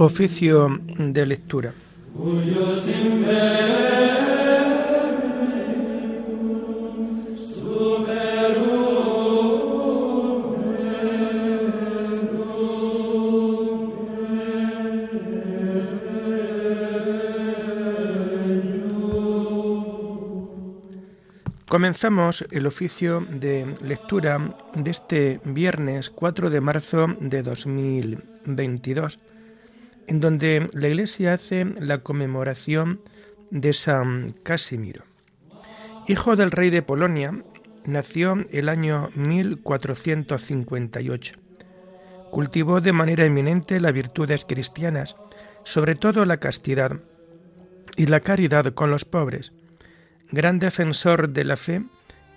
Oficio de lectura. Comenzamos el oficio de lectura de este viernes 4 de marzo de 2022, en donde la Iglesia hace la conmemoración de San Casimiro. Hijo del rey de Polonia, nació el año 1458. Cultivó de manera eminente las virtudes cristianas, sobre todo la castidad y la caridad con los pobres gran defensor de la fe,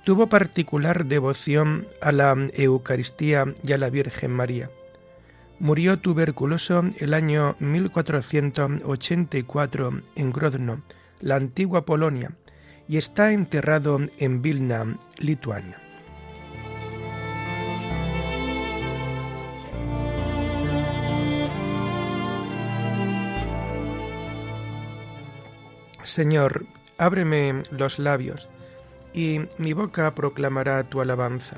tuvo particular devoción a la Eucaristía y a la Virgen María. Murió tuberculoso el año 1484 en Grodno, la antigua Polonia, y está enterrado en Vilna, Lituania. Señor, Ábreme los labios, y mi boca proclamará tu alabanza.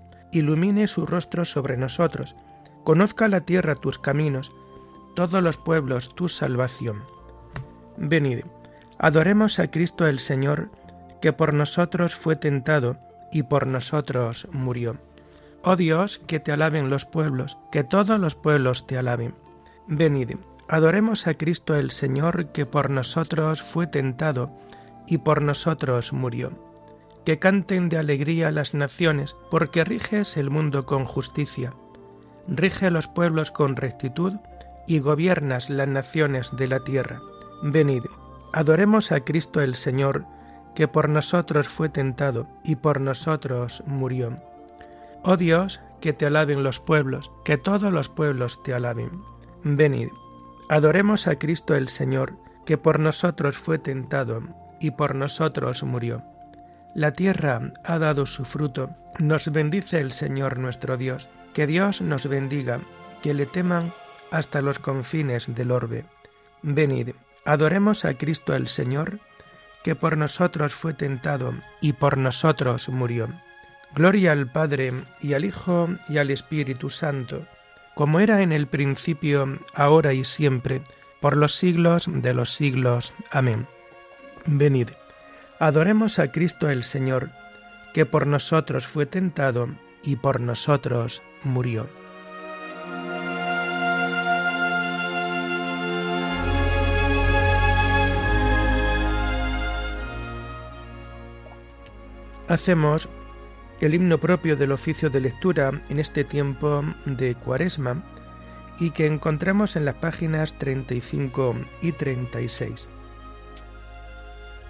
ilumine su rostro sobre nosotros, conozca la tierra tus caminos, todos los pueblos tu salvación. Venid, adoremos a Cristo el Señor, que por nosotros fue tentado y por nosotros murió. Oh Dios, que te alaben los pueblos, que todos los pueblos te alaben. Venid, Adoremos a Cristo el Señor que por nosotros fue tentado y por nosotros murió. Que canten de alegría las naciones, porque riges el mundo con justicia. Rige a los pueblos con rectitud y gobiernas las naciones de la tierra. Venid, adoremos a Cristo el Señor, que por nosotros fue tentado y por nosotros murió. Oh Dios, que te alaben los pueblos, que todos los pueblos te alaben. Venid, Adoremos a Cristo el Señor, que por nosotros fue tentado y por nosotros murió. La tierra ha dado su fruto, nos bendice el Señor nuestro Dios, que Dios nos bendiga, que le teman hasta los confines del orbe. Venid, adoremos a Cristo el Señor, que por nosotros fue tentado y por nosotros murió. Gloria al Padre y al Hijo y al Espíritu Santo como era en el principio, ahora y siempre, por los siglos de los siglos. Amén. Venid, adoremos a Cristo el Señor, que por nosotros fue tentado y por nosotros murió. Hacemos el himno propio del oficio de lectura en este tiempo de Cuaresma y que encontramos en las páginas 35 y 36.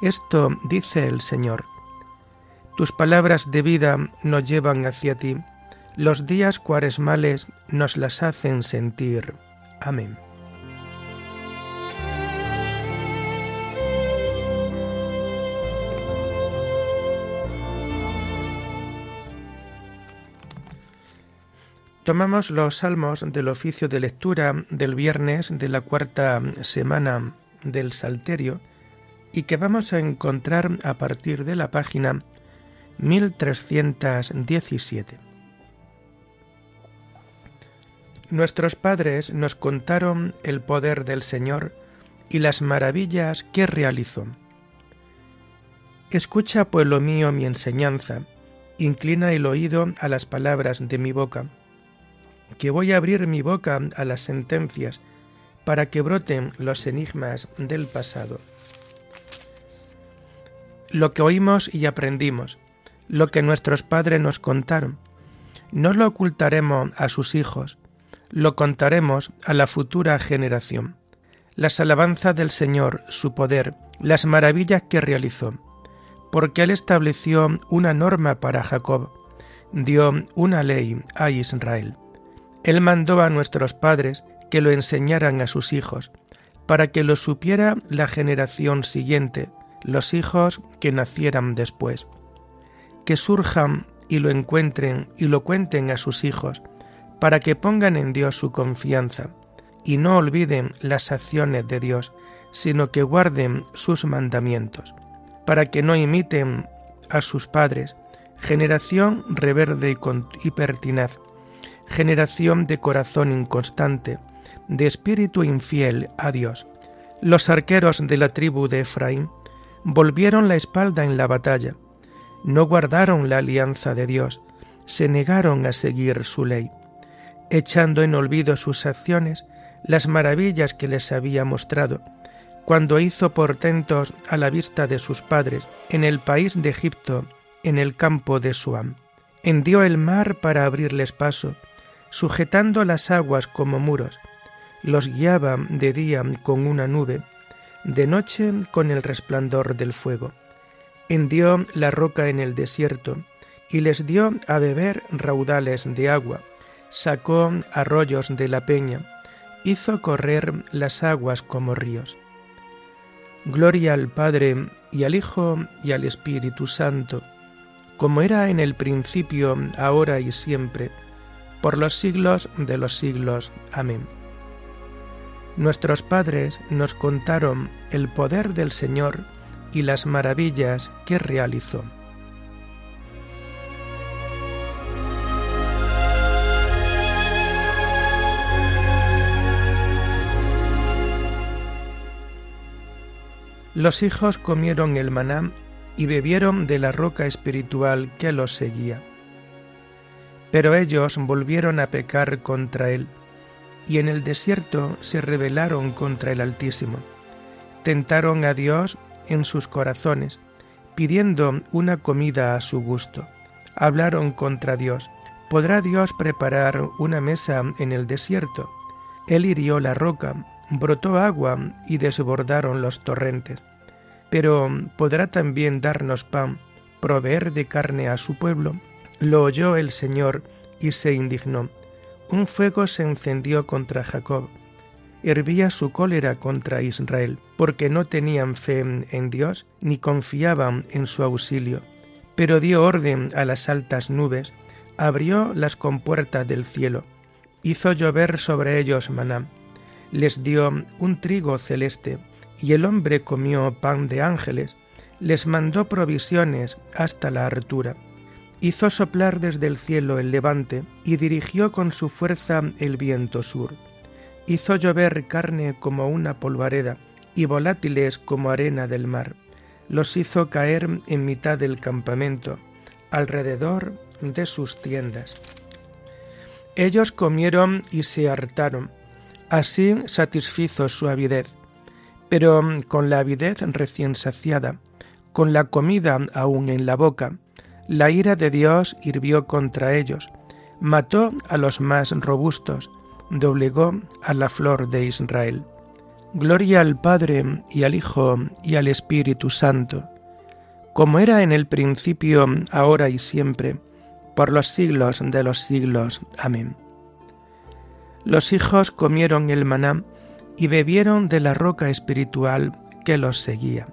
Esto dice el Señor. Tus palabras de vida nos llevan hacia ti, los días cuaresmales nos las hacen sentir. Amén. Tomamos los salmos del oficio de lectura del viernes de la cuarta semana del Salterio y que vamos a encontrar a partir de la página 1317. Nuestros padres nos contaron el poder del Señor y las maravillas que realizó. Escucha, pueblo mío, mi enseñanza, inclina el oído a las palabras de mi boca, que voy a abrir mi boca a las sentencias, para que broten los enigmas del pasado. Lo que oímos y aprendimos, lo que nuestros padres nos contaron, no lo ocultaremos a sus hijos, lo contaremos a la futura generación. Las alabanzas del Señor, su poder, las maravillas que realizó, porque Él estableció una norma para Jacob, dio una ley a Israel. Él mandó a nuestros padres que lo enseñaran a sus hijos, para que lo supiera la generación siguiente, los hijos que nacieran después. Que surjan y lo encuentren y lo cuenten a sus hijos, para que pongan en Dios su confianza, y no olviden las acciones de Dios, sino que guarden sus mandamientos, para que no imiten a sus padres, generación reverde y, pertinaz, generación de corazón inconstante, de espíritu infiel a Dios. Los arqueros de la tribu de Efraín volvieron la espalda en la batalla, no guardaron la alianza de Dios, se negaron a seguir su ley, echando en olvido sus acciones, las maravillas que les había mostrado, cuando hizo portentos a la vista de sus padres en el país de Egipto, en el campo de Suam. Hendió el mar para abrirles paso, sujetando las aguas como muros, los guiaba de día con una nube, de noche con el resplandor del fuego. Hendió la roca en el desierto y les dio a beber raudales de agua, sacó arroyos de la peña, hizo correr las aguas como ríos. Gloria al Padre y al Hijo y al Espíritu Santo, como era en el principio, ahora y siempre, por los siglos de los siglos. Amén. Nuestros padres nos contaron el poder del Señor y las maravillas que realizó. Los hijos comieron el maná y bebieron de la roca espiritual que los seguía. Pero ellos volvieron a pecar contra él y en el desierto se rebelaron contra el Altísimo. Tentaron a Dios en sus corazones, pidiendo una comida a su gusto. Hablaron contra Dios. ¿Podrá Dios preparar una mesa en el desierto? Él hirió la roca, brotó agua y desbordaron los torrentes. Pero ¿podrá también darnos pan, proveer de carne a su pueblo? Lo oyó el Señor y se indignó un fuego se encendió contra Jacob. Hervía su cólera contra Israel, porque no tenían fe en Dios ni confiaban en su auxilio. Pero dio orden a las altas nubes, abrió las compuertas del cielo, hizo llover sobre ellos maná, les dio un trigo celeste, y el hombre comió pan de ángeles, les mandó provisiones hasta la hartura hizo soplar desde el cielo el levante y dirigió con su fuerza el viento sur. Hizo llover carne como una polvareda y volátiles como arena del mar. Los hizo caer en mitad del campamento, alrededor de sus tiendas. Ellos comieron y se hartaron, así satisfizo su avidez, pero con la avidez recién saciada, con la comida aún en la boca, la ira de Dios hirvió contra ellos, mató a los más robustos, doblegó a la flor de Israel. Gloria al Padre y al Hijo y al Espíritu Santo, como era en el principio, ahora y siempre, por los siglos de los siglos. Amén. Los hijos comieron el maná y bebieron de la roca espiritual que los seguía.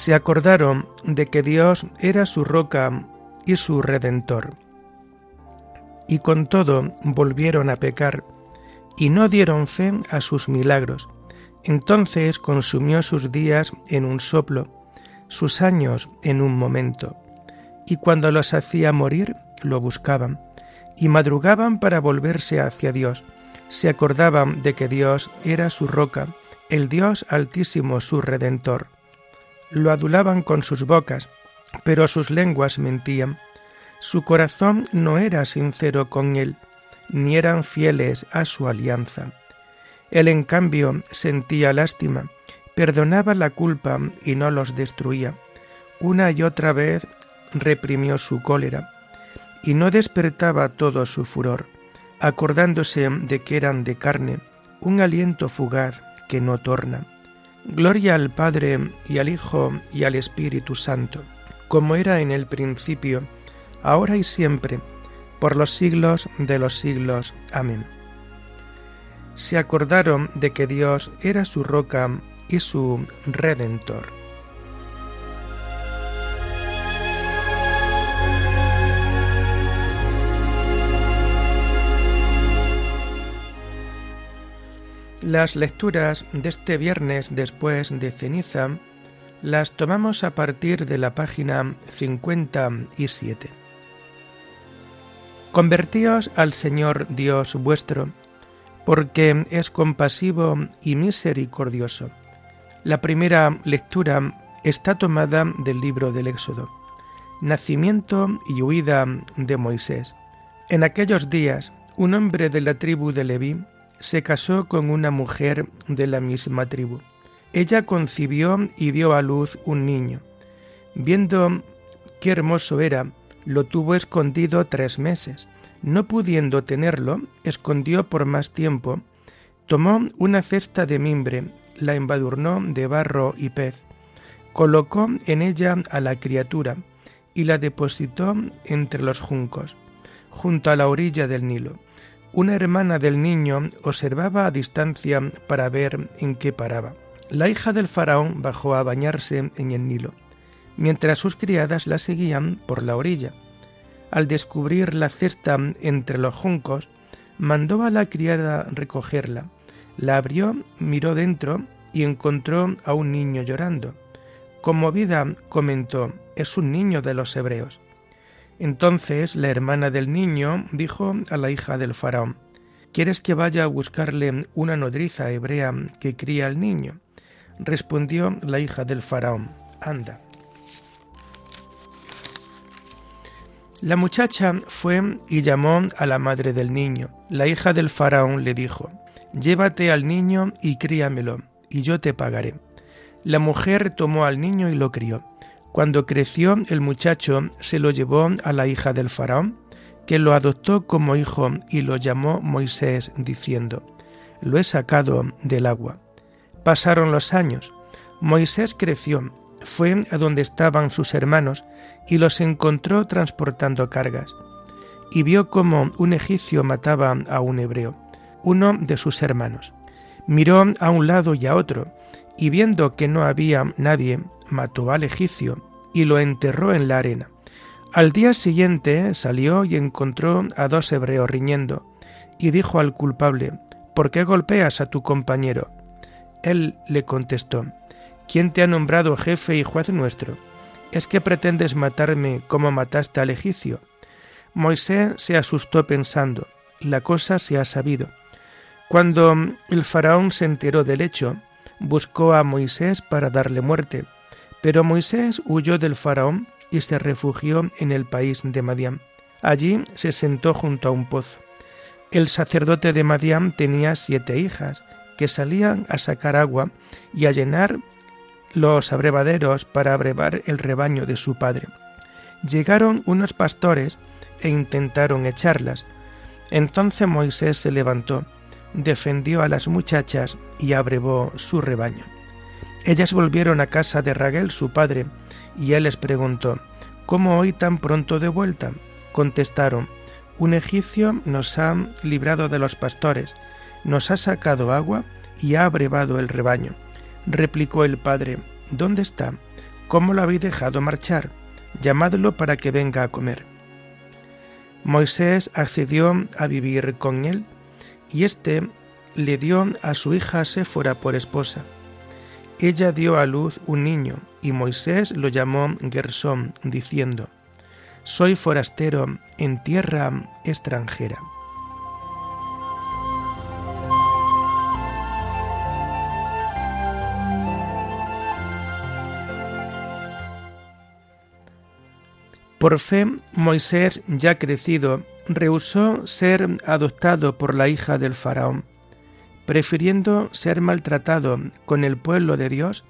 Se acordaron de que Dios era su roca y su redentor. Y con todo volvieron a pecar y no dieron fe a sus milagros. Entonces consumió sus días en un soplo, sus años en un momento, y cuando los hacía morir, lo buscaban, y madrugaban para volverse hacia Dios. Se acordaban de que Dios era su roca, el Dios altísimo su redentor. Lo adulaban con sus bocas, pero sus lenguas mentían. Su corazón no era sincero con él, ni eran fieles a su alianza. Él en cambio sentía lástima, perdonaba la culpa y no los destruía. Una y otra vez reprimió su cólera, y no despertaba todo su furor, acordándose de que eran de carne, un aliento fugaz que no torna. Gloria al Padre y al Hijo y al Espíritu Santo, como era en el principio, ahora y siempre, por los siglos de los siglos. Amén. Se acordaron de que Dios era su roca y su redentor. Las lecturas de este viernes después de ceniza las tomamos a partir de la página 57. Convertíos al Señor Dios vuestro, porque es compasivo y misericordioso. La primera lectura está tomada del libro del Éxodo, nacimiento y huida de Moisés. En aquellos días, un hombre de la tribu de Leví se casó con una mujer de la misma tribu. Ella concibió y dio a luz un niño. Viendo qué hermoso era, lo tuvo escondido tres meses. No pudiendo tenerlo, escondió por más tiempo. Tomó una cesta de mimbre, la embadurnó de barro y pez, colocó en ella a la criatura y la depositó entre los juncos, junto a la orilla del Nilo. Una hermana del niño observaba a distancia para ver en qué paraba. La hija del faraón bajó a bañarse en el Nilo, mientras sus criadas la seguían por la orilla. Al descubrir la cesta entre los juncos, mandó a la criada recogerla. La abrió, miró dentro y encontró a un niño llorando. Conmovida, comentó, es un niño de los hebreos. Entonces la hermana del niño dijo a la hija del faraón, ¿Quieres que vaya a buscarle una nodriza hebrea que cría al niño? Respondió la hija del faraón, anda. La muchacha fue y llamó a la madre del niño. La hija del faraón le dijo, Llévate al niño y críamelo, y yo te pagaré. La mujer tomó al niño y lo crió. Cuando creció el muchacho se lo llevó a la hija del faraón, que lo adoptó como hijo y lo llamó Moisés, diciendo, Lo he sacado del agua. Pasaron los años. Moisés creció, fue a donde estaban sus hermanos y los encontró transportando cargas. Y vio cómo un egipcio mataba a un hebreo, uno de sus hermanos. Miró a un lado y a otro, y viendo que no había nadie, mató al egipcio y lo enterró en la arena. Al día siguiente salió y encontró a dos hebreos riñendo, y dijo al culpable, ¿Por qué golpeas a tu compañero? Él le contestó, ¿quién te ha nombrado jefe y juez nuestro? ¿Es que pretendes matarme como mataste al egipcio? Moisés se asustó pensando, la cosa se ha sabido. Cuando el faraón se enteró del hecho, buscó a Moisés para darle muerte, pero Moisés huyó del faraón y se refugió en el país de Madián. Allí se sentó junto a un pozo. El sacerdote de Madián tenía siete hijas, que salían a sacar agua y a llenar los abrevaderos para abrevar el rebaño de su padre. Llegaron unos pastores e intentaron echarlas. Entonces Moisés se levantó, defendió a las muchachas y abrevó su rebaño. Ellas volvieron a casa de Raguel, su padre, y él les preguntó, ¿Cómo hoy tan pronto de vuelta? Contestaron, un egipcio nos ha librado de los pastores, nos ha sacado agua y ha abrevado el rebaño. Replicó el padre, ¿dónde está? ¿Cómo lo habéis dejado marchar? Llamadlo para que venga a comer. Moisés accedió a vivir con él, y éste le dio a su hija Séfora por esposa. Ella dio a luz un niño, y Moisés lo llamó Gersón, diciendo, Soy forastero en tierra extranjera. Por fe, Moisés, ya crecido, rehusó ser adoptado por la hija del faraón, prefiriendo ser maltratado con el pueblo de Dios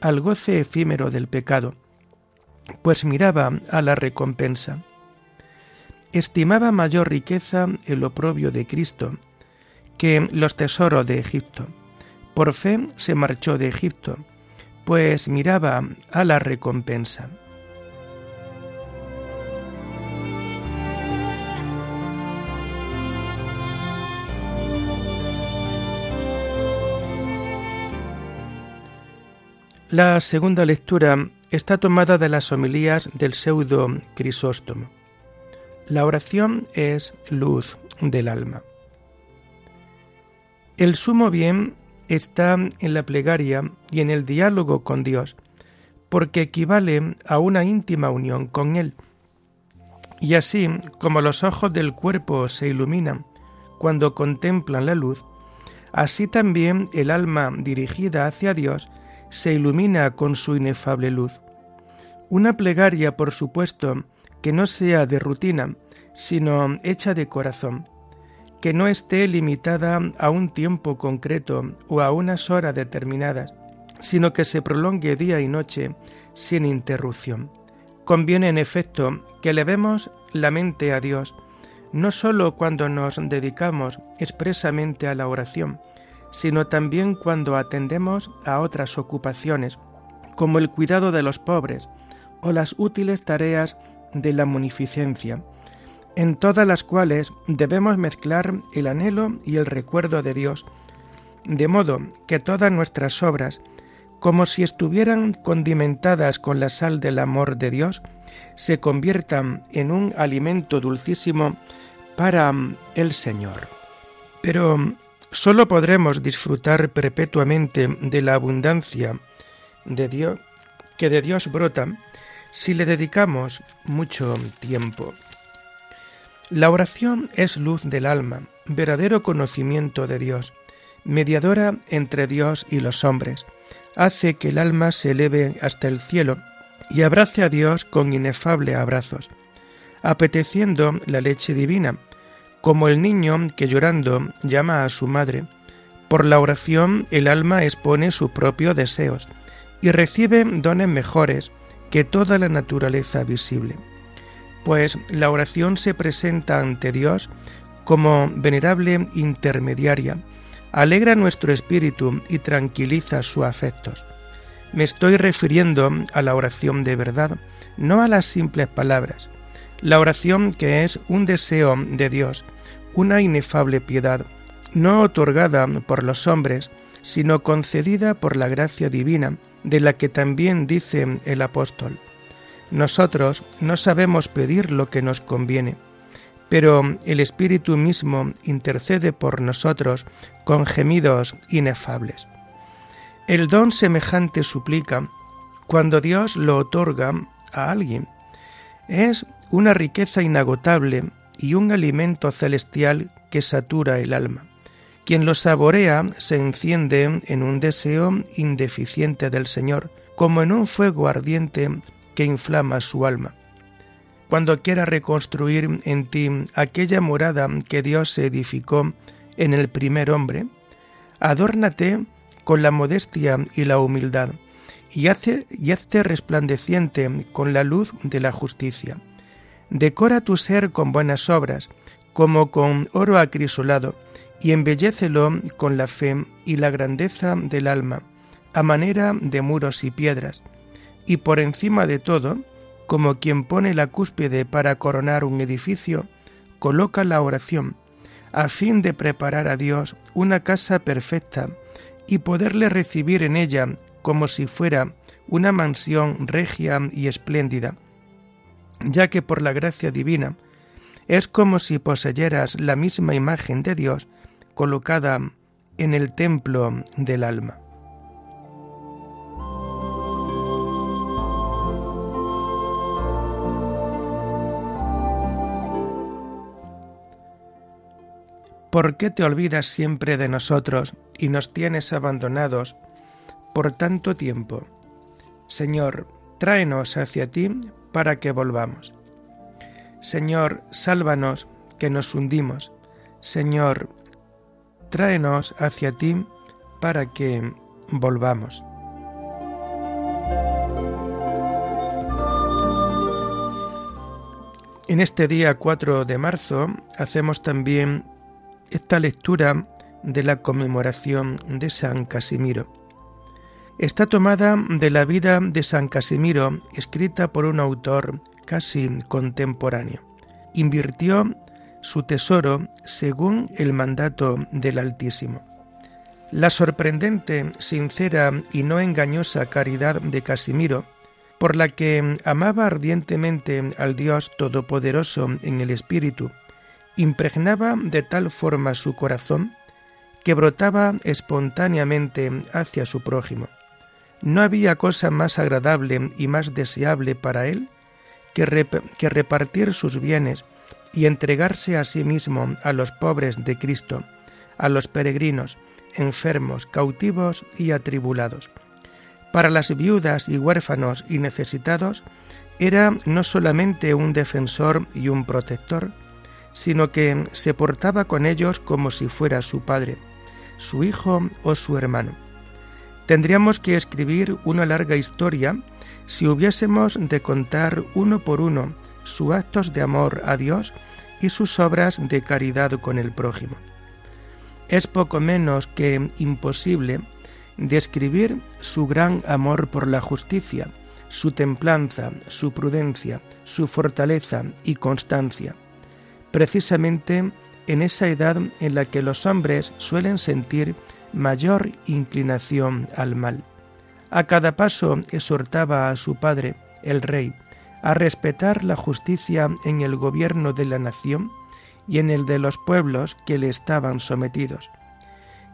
al goce efímero del pecado, pues miraba a la recompensa. Estimaba mayor riqueza el oprobio de Cristo que los tesoros de Egipto. Por fe se marchó de Egipto, pues miraba a la recompensa. La segunda lectura está tomada de las homilías del pseudo Crisóstomo. La oración es luz del alma. El sumo bien está en la plegaria y en el diálogo con Dios, porque equivale a una íntima unión con Él. Y así como los ojos del cuerpo se iluminan cuando contemplan la luz, así también el alma dirigida hacia Dios se ilumina con su inefable luz. Una plegaria, por supuesto, que no sea de rutina, sino hecha de corazón, que no esté limitada a un tiempo concreto o a unas horas determinadas, sino que se prolongue día y noche sin interrupción. Conviene, en efecto, que elevemos la mente a Dios, no sólo cuando nos dedicamos expresamente a la oración, sino también cuando atendemos a otras ocupaciones, como el cuidado de los pobres o las útiles tareas de la munificencia, en todas las cuales debemos mezclar el anhelo y el recuerdo de Dios, de modo que todas nuestras obras, como si estuvieran condimentadas con la sal del amor de Dios, se conviertan en un alimento dulcísimo para el Señor. Pero Solo podremos disfrutar perpetuamente de la abundancia de Dios que de Dios brota si le dedicamos mucho tiempo. La oración es luz del alma, verdadero conocimiento de Dios, mediadora entre Dios y los hombres. Hace que el alma se eleve hasta el cielo y abrace a Dios con inefable abrazos, apeteciendo la leche divina, como el niño que llorando llama a su madre. Por la oración el alma expone sus propios deseos y recibe dones mejores que toda la naturaleza visible. Pues la oración se presenta ante Dios como venerable intermediaria, alegra nuestro espíritu y tranquiliza sus afectos. Me estoy refiriendo a la oración de verdad, no a las simples palabras. La oración que es un deseo de Dios, una inefable piedad, no otorgada por los hombres, sino concedida por la gracia divina, de la que también dice el apóstol. Nosotros no sabemos pedir lo que nos conviene, pero el Espíritu mismo intercede por nosotros con gemidos inefables. El don semejante suplica cuando Dios lo otorga a alguien. Es una riqueza inagotable y un alimento celestial que satura el alma. Quien lo saborea se enciende en un deseo indeficiente del Señor, como en un fuego ardiente que inflama su alma. Cuando quiera reconstruir en ti aquella morada que Dios edificó en el primer hombre, adórnate con la modestia y la humildad, y hazte resplandeciente con la luz de la justicia Decora tu ser con buenas obras, como con oro acrisolado, y embellécelo con la fe y la grandeza del alma, a manera de muros y piedras, y por encima de todo, como quien pone la cúspide para coronar un edificio, coloca la oración, a fin de preparar a Dios una casa perfecta y poderle recibir en ella como si fuera una mansión regia y espléndida ya que por la gracia divina es como si poseyeras la misma imagen de Dios colocada en el templo del alma. ¿Por qué te olvidas siempre de nosotros y nos tienes abandonados por tanto tiempo? Señor, tráenos hacia ti para que volvamos. Señor, sálvanos, que nos hundimos. Señor, tráenos hacia ti para que volvamos. En este día 4 de marzo hacemos también esta lectura de la conmemoración de San Casimiro. Está tomada de la vida de San Casimiro, escrita por un autor casi contemporáneo. Invirtió su tesoro según el mandato del Altísimo. La sorprendente, sincera y no engañosa caridad de Casimiro por la que amaba ardientemente al Dios Todopoderoso en el Espíritu, impregnaba de tal forma su corazón que brotaba espontáneamente hacia su prójimo. No había cosa más agradable y más deseable para él que, que repartir sus bienes y entregarse a sí mismo a los pobres de Cristo, a los peregrinos, enfermos, cautivos y atribulados para las viudas y huérfanos y necesitados, era no solamente un defensor y un protector, sino que se portaba con ellos como si fuera su padre, su hijo o su hermano. Tendríamos que escribir una larga historia si hubiésemos de contar uno por uno sus actos de amor a Dios y sus obras de caridad con el prójimo. Es poco menos que imposible describir su gran amor por la justicia, su templanza, su prudencia, su fortaleza y constancia, precisamente en esa edad en la que los hombres suelen sentir mayor inclinación al mal. A cada paso exhortaba a su padre, el rey, a respetar la justicia en el gobierno de la nación y en el de los pueblos que le estaban sometidos,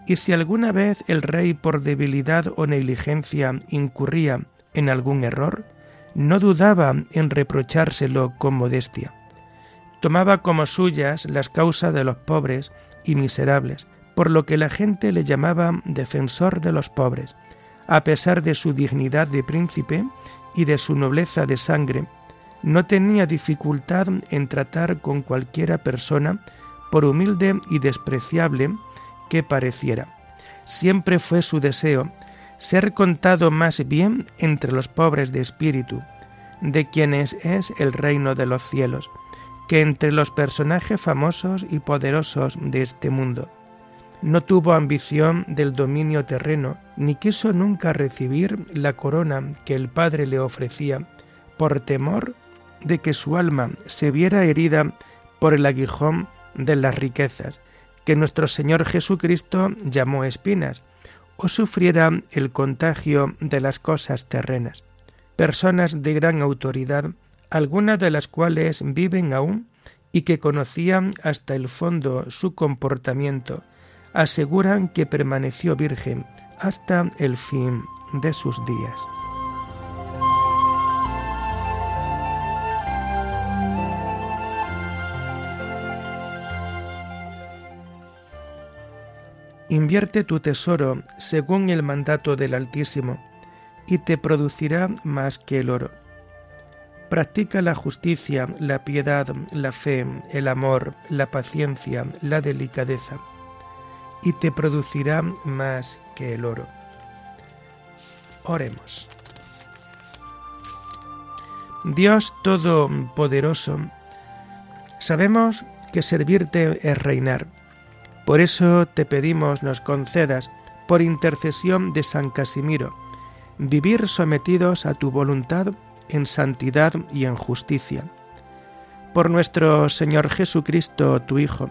y si alguna vez el rey por debilidad o negligencia incurría en algún error, no dudaba en reprochárselo con modestia. Tomaba como suyas las causas de los pobres y miserables, por lo que la gente le llamaba defensor de los pobres, a pesar de su dignidad de príncipe y de su nobleza de sangre, no tenía dificultad en tratar con cualquiera persona, por humilde y despreciable que pareciera. Siempre fue su deseo ser contado más bien entre los pobres de espíritu, de quienes es el reino de los cielos, que entre los personajes famosos y poderosos de este mundo. No tuvo ambición del dominio terreno, ni quiso nunca recibir la corona que el Padre le ofrecía, por temor de que su alma se viera herida por el aguijón de las riquezas, que nuestro Señor Jesucristo llamó espinas, o sufriera el contagio de las cosas terrenas. Personas de gran autoridad, algunas de las cuales viven aún y que conocían hasta el fondo su comportamiento, aseguran que permaneció virgen hasta el fin de sus días. Invierte tu tesoro según el mandato del Altísimo, y te producirá más que el oro. Practica la justicia, la piedad, la fe, el amor, la paciencia, la delicadeza, y te producirá más que el oro. Oremos. Dios Todopoderoso, sabemos que servirte es reinar por eso te pedimos nos concedas, por intercesión de San Casimiro, vivir sometidos a tu voluntad en santidad y en justicia. Por nuestro Señor Jesucristo, tu Hijo,